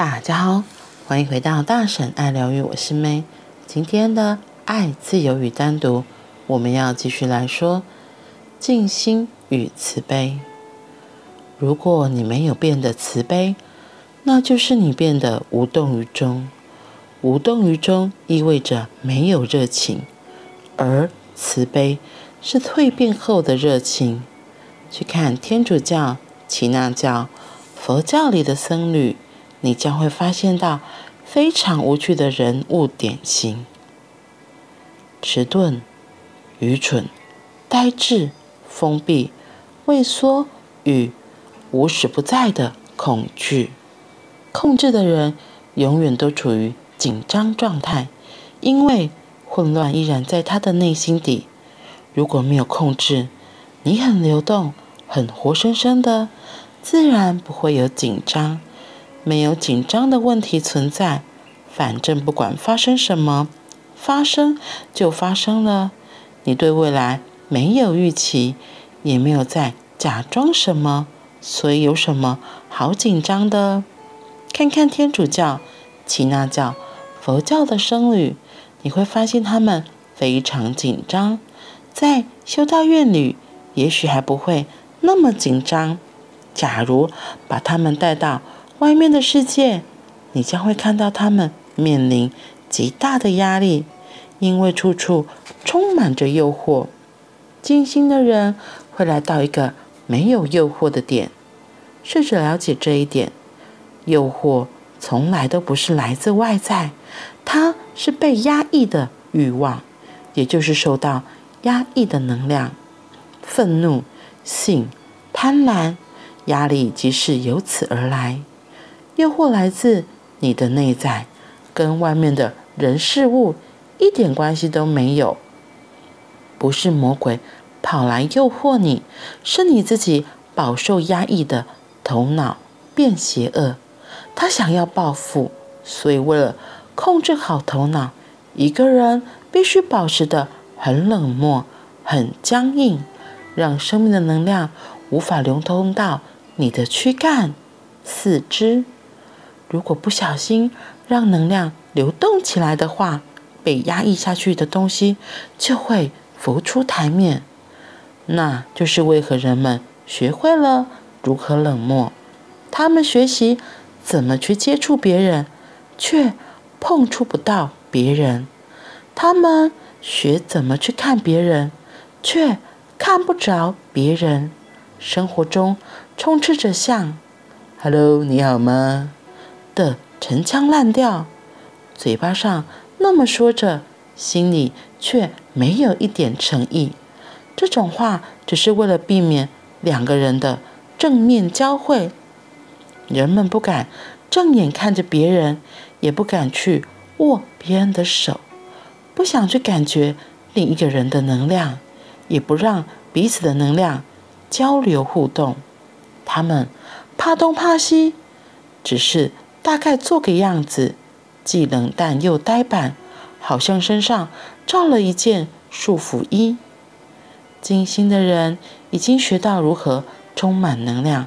大家好，欢迎回到大婶爱疗愈，我是 May。今天的爱、自由与单独，我们要继续来说静心与慈悲。如果你没有变得慈悲，那就是你变得无动于衷。无动于衷意味着没有热情，而慈悲是蜕变后的热情。去看天主教、耆那教、佛教里的僧侣。你将会发现到非常无趣的人物典型：迟钝、愚蠢、呆滞、封闭、畏缩与无时不在的恐惧。控制的人永远都处于紧张状态，因为混乱依然在他的内心底。如果没有控制，你很流动，很活生生的，自然不会有紧张。没有紧张的问题存在，反正不管发生什么，发生就发生了。你对未来没有预期，也没有在假装什么，所以有什么好紧张的？看看天主教、耆那教、佛教的僧侣，你会发现他们非常紧张。在修道院里，也许还不会那么紧张。假如把他们带到外面的世界，你将会看到他们面临极大的压力，因为处处充满着诱惑。静心的人会来到一个没有诱惑的点，试着了解这一点。诱惑从来都不是来自外在，它是被压抑的欲望，也就是受到压抑的能量。愤怒、性、贪婪、压力即是由此而来。诱惑来自你的内在，跟外面的人事物一点关系都没有。不是魔鬼跑来诱惑你，是你自己饱受压抑的头脑变邪恶。他想要报复，所以为了控制好头脑，一个人必须保持得很冷漠、很僵硬，让生命的能量无法流通到你的躯干、四肢。如果不小心让能量流动起来的话，被压抑下去的东西就会浮出台面。那就是为何人们学会了如何冷漠，他们学习怎么去接触别人，却碰触不到别人；他们学怎么去看别人，却看不着别人。生活中充斥着像 “Hello，你好吗？”的陈腔滥调，嘴巴上那么说着，心里却没有一点诚意。这种话只是为了避免两个人的正面交汇。人们不敢正眼看着别人，也不敢去握别人的手，不想去感觉另一个人的能量，也不让彼此的能量交流互动。他们怕东怕西，只是。大概做个样子，既冷淡又呆板，好像身上罩了一件束缚衣。静心的人已经学到如何充满能量，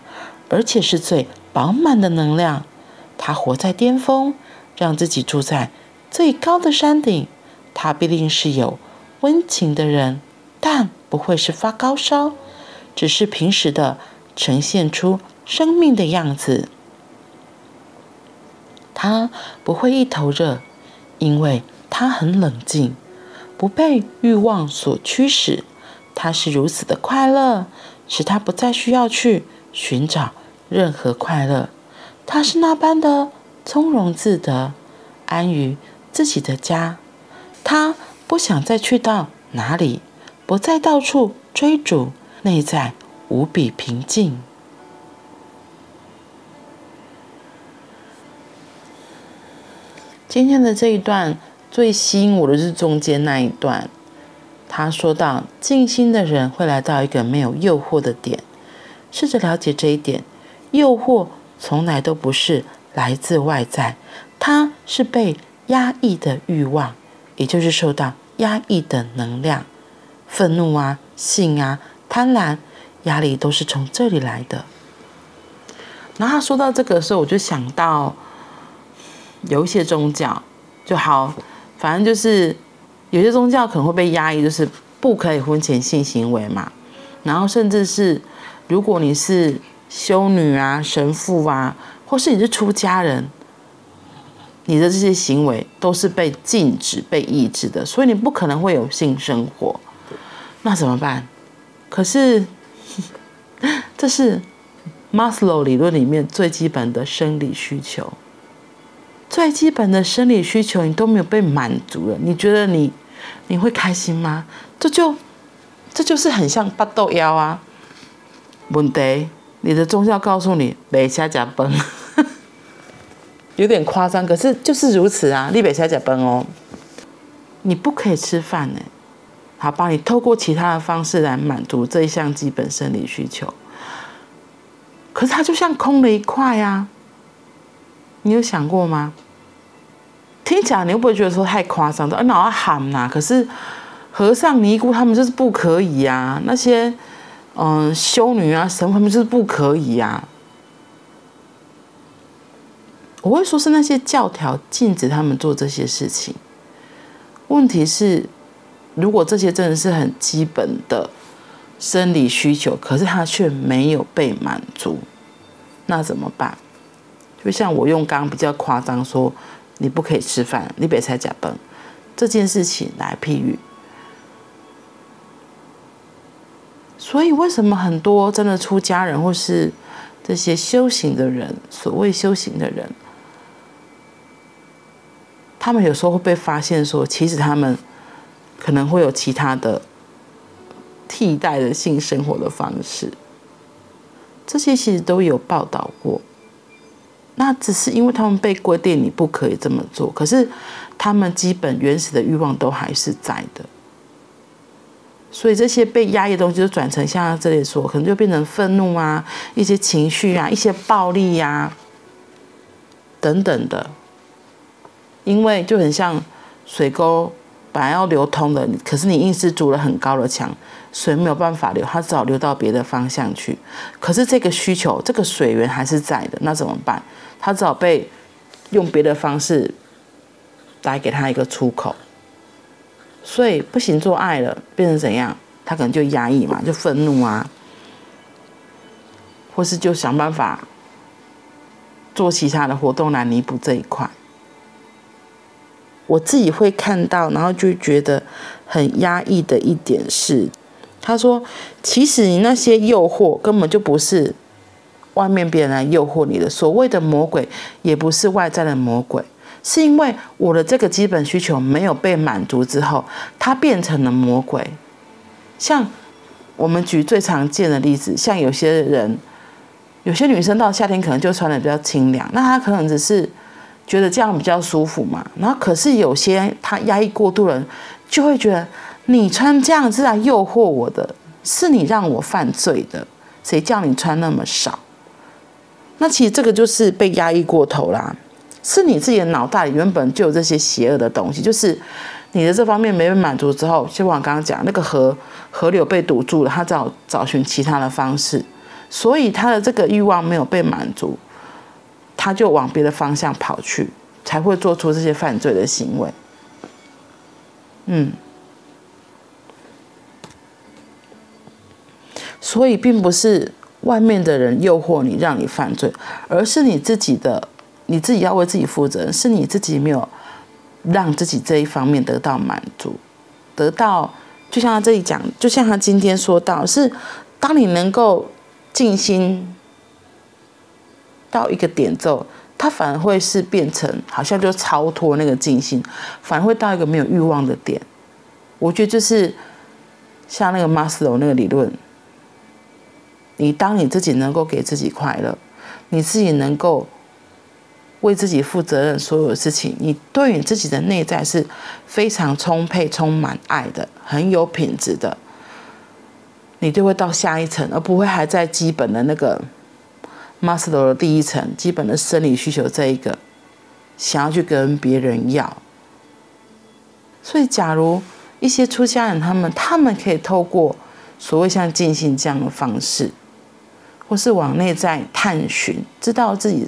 而且是最饱满的能量。他活在巅峰，让自己住在最高的山顶。他必定是有温情的人，但不会是发高烧，只是平时的呈现出生命的样子。他不会一头热，因为他很冷静，不被欲望所驱使。他是如此的快乐，使他不再需要去寻找任何快乐。他是那般的从容自得，安于自己的家。他不想再去到哪里，不再到处追逐，内在无比平静。今天的这一段最吸引我的是中间那一段，他说到静心的人会来到一个没有诱惑的点，试着了解这一点，诱惑从来都不是来自外在，它是被压抑的欲望，也就是受到压抑的能量，愤怒啊、性啊、贪婪、压力都是从这里来的。然后他说到这个时候，我就想到。有一些宗教就好，反正就是有些宗教可能会被压抑，就是不可以婚前性行为嘛。然后甚至是如果你是修女啊、神父啊，或是你是出家人，你的这些行为都是被禁止、被抑制的，所以你不可能会有性生活。那怎么办？可是 这是马斯洛理论里面最基本的生理需求。最基本的生理需求你都没有被满足了，你觉得你你会开心吗？这就这就是很像八豆腰啊。问题，你的宗教告诉你别瞎假崩，有点夸张，可是就是如此啊。你别瞎假崩哦，你不可以吃饭呢。好，帮你透过其他的方式来满足这一项基本生理需求。可是它就像空了一块啊。你有想过吗？听起来你会不会觉得说太夸张的？哎，哪要喊呐？可是和尚尼姑他们就是不可以呀、那些嗯修女啊神他们就是不可以呀、我会说是那些教条禁止他们做这些事情。问题是，如果这些真的是很基本的生理需求，可是他却没有被满足，那怎么办？就像我用刚比较夸张说，你不可以吃饭，你别才假崩这件事情来譬喻。所以为什么很多真的出家人或是这些修行的人，所谓修行的人，他们有时候会被发现说，其实他们可能会有其他的替代的性生活的方式，这些其实都有报道过。那只是因为他们被规定你不可以这么做，可是他们基本原始的欲望都还是在的，所以这些被压抑的东西就转成像这里说，可能就变成愤怒啊、一些情绪啊、一些暴力呀、啊、等等的，因为就很像水沟本来要流通的，可是你硬是筑了很高的墙。水没有办法流，它只好流到别的方向去。可是这个需求，这个水源还是在的，那怎么办？它只好被用别的方式来给它一个出口。所以不行做爱了，变成怎样？他可能就压抑嘛，就愤怒啊，或是就想办法做其他的活动来弥补这一块。我自己会看到，然后就觉得很压抑的一点是。他说：“其实你那些诱惑根本就不是外面别人来诱惑你的，所谓的魔鬼也不是外在的魔鬼，是因为我的这个基本需求没有被满足之后，它变成了魔鬼。像我们举最常见的例子，像有些人，有些女生到夏天可能就穿的比较清凉，那她可能只是觉得这样比较舒服嘛。然后可是有些他压抑过度的人，就会觉得。”你穿这样是来诱惑我的，是你让我犯罪的。谁叫你穿那么少？那其实这个就是被压抑过头啦。是你自己的脑袋里原本就有这些邪恶的东西，就是你的这方面没被满足之后，就像我刚刚讲那个河河流被堵住了，他找找寻其他的方式，所以他的这个欲望没有被满足，他就往别的方向跑去，才会做出这些犯罪的行为。嗯。所以并不是外面的人诱惑你，让你犯罪，而是你自己的，你自己要为自己负责，是你自己没有让自己这一方面得到满足，得到，就像他这里讲，就像他今天说到，是当你能够静心到一个点之后，他反而会是变成好像就超脱那个静心，反而会到一个没有欲望的点。我觉得就是像那个马斯洛那个理论。你当你自己能够给自己快乐，你自己能够为自己负责任，所有的事情，你对你自己的内在是非常充沛、充满爱的，很有品质的，你就会到下一层，而不会还在基本的那个马斯洛的第一层，基本的生理需求这一个，想要去跟别人要。所以，假如一些出家人他们，他们可以透过所谓像静心这样的方式。或是往内在探寻，知道自己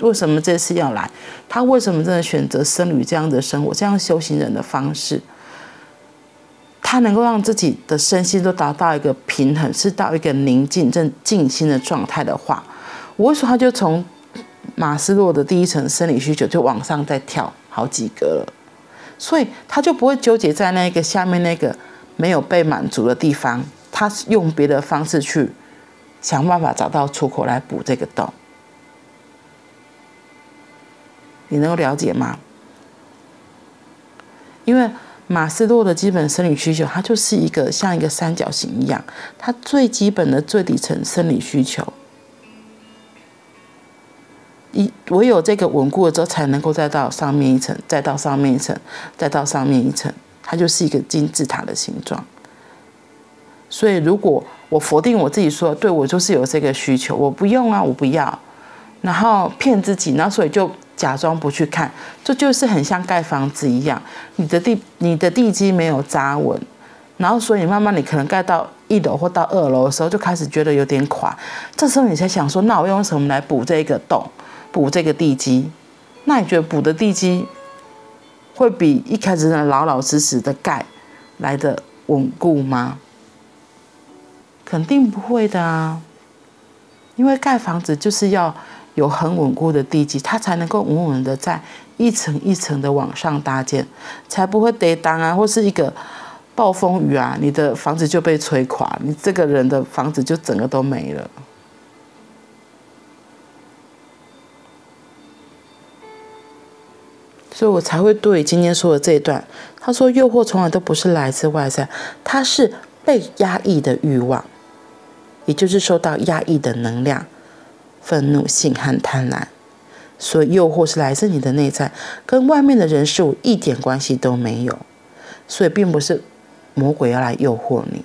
为什么这次要来？他为什么真的选择僧侣这样的生活，这样修行人的方式？他能够让自己的身心都达到一个平衡，是到一个宁静、正静心的状态的话，我会说他就从马斯洛的第一层生理需求就往上再跳好几个了，所以他就不会纠结在那个下面那个没有被满足的地方，他用别的方式去想办法找到出口来补这个洞。你能够了解吗？因为马斯洛的基本生理需求，它就是一个像一个三角形一样，它最基本的最底层生理需求，一唯有这个稳固了之后，才能够再到上面一层，再到上面一层，再到上面一层，它就是一个金字塔的形状。所以，如果我否定我自己说，对我就是有这个需求，我不用啊，我不要，然后骗自己，然后所以就。假装不去看，这就是很像盖房子一样，你的地你的地基没有扎稳，然后所以慢慢你可能盖到一楼或到二楼的时候，就开始觉得有点垮。这时候你才想说，那我用什么来补这个洞，补这个地基？那你觉得补的地基会比一开始的老老实实的盖来的稳固吗？肯定不会的啊，因为盖房子就是要。有很稳固的地基，它才能够稳稳的在一层一层的往上搭建，才不会跌宕啊，或是一个暴风雨啊，你的房子就被吹垮，你这个人的房子就整个都没了。所以我才会对今天说的这一段，他说诱惑从来都不是来自外在，它是被压抑的欲望，也就是受到压抑的能量。愤怒、性和贪婪，所以诱惑是来自你的内在，跟外面的人事物一点关系都没有。所以并不是魔鬼要来诱惑你，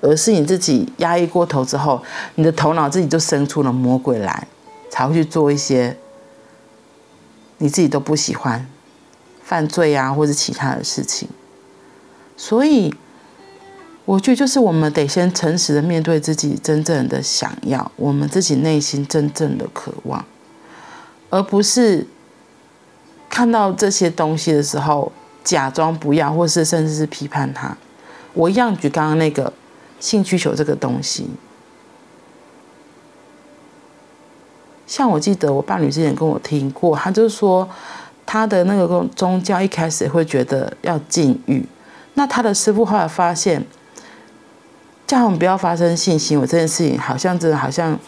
而是你自己压抑过头之后，你的头脑自己就生出了魔鬼来，才会去做一些你自己都不喜欢犯罪啊，或者其他的事情。所以。我觉得就是我们得先诚实的面对自己真正的想要，我们自己内心真正的渴望，而不是看到这些东西的时候假装不要，或是甚至是批判它。我一样举刚刚那个性需求这个东西，像我记得我伴侣之前跟我听过，他就是说他的那个宗教一开始会觉得要禁欲，那他的师傅后来发现。叫他们不要发生性行为这件事情，好像真的好像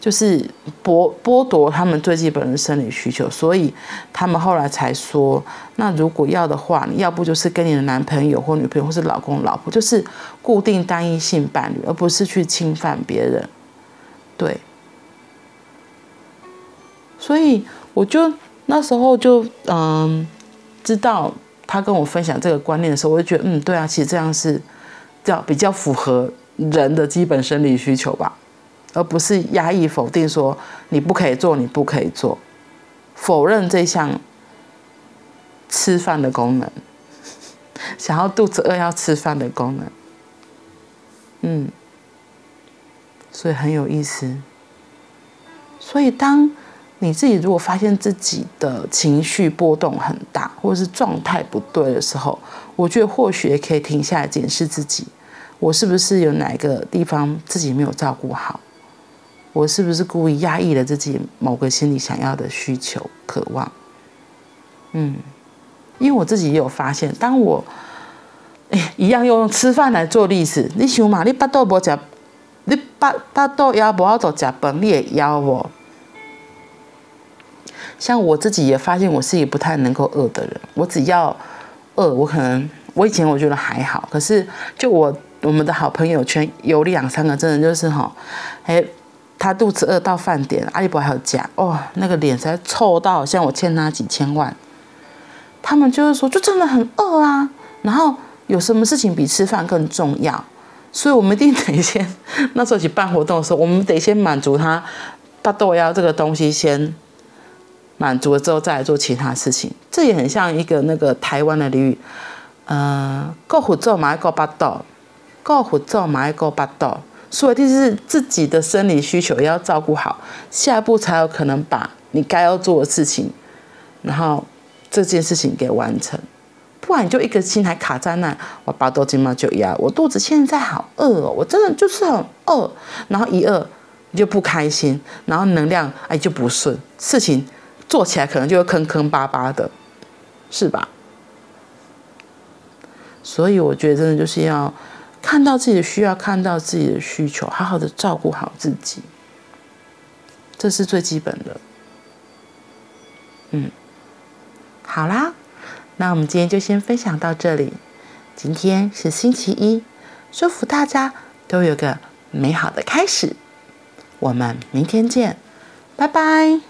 就是剥剥夺他们最基本的生理需求，所以他们后来才说，那如果要的话，你要不就是跟你的男朋友或女朋友或是老公老婆，就是固定单一性伴侣，而不是去侵犯别人。对，所以我就那时候就嗯知道他跟我分享这个观念的时候，我就觉得嗯对啊，其实这样是叫比较符合。人的基本生理需求吧，而不是压抑否定说你不可以做，你不可以做，否认这项吃饭的功能，想要肚子饿要吃饭的功能，嗯，所以很有意思。所以当你自己如果发现自己的情绪波动很大，或者是状态不对的时候，我觉得或许也可以停下来检视自己。我是不是有哪个地方自己没有照顾好？我是不是故意压抑了自己某个心里想要的需求、渴望？嗯，因为我自己也有发现，当我哎一样用吃饭来做例子，你想嘛，你巴肚无食，你巴巴肚枵无法度吃饭，你也枵我。像我自己也发现，我是一个不太能够饿的人。我只要饿，我可能我以前我觉得还好，可是就我。我们的好朋友圈有两三个，真的就是哈，哎，他肚子饿到饭点，阿里伯还有夹，哦，那个脸才臭到像我欠他几千万。他们就是说，就真的很饿啊，然后有什么事情比吃饭更重要？所以我们一定得先，那时候一起办活动的时候，我们得先满足他大豆芽这个东西，先满足了之后，再来做其他事情。这也很像一个那个台湾的俚语，嗯、呃，够虎做嘛够巴豆。够活做买够巴肚，所以第一是自己的生理需求要照顾好，下一步才有可能把你该要做的事情，然后这件事情给完成。不然你就一个心还卡在那，我巴肚子嘛就压，我肚子现在好饿哦，我真的就是很饿，然后一饿你就不开心，然后能量哎就不顺，事情做起来可能就会坑坑巴巴的，是吧？所以我觉得真的就是要看到自己的需要，看到自己的需求，好好的照顾好自己，这是最基本的。嗯，好啦。那我们今天就先分享到这里。今天是星期一，祝福大家都有个美好的开始。我们明天见，拜拜。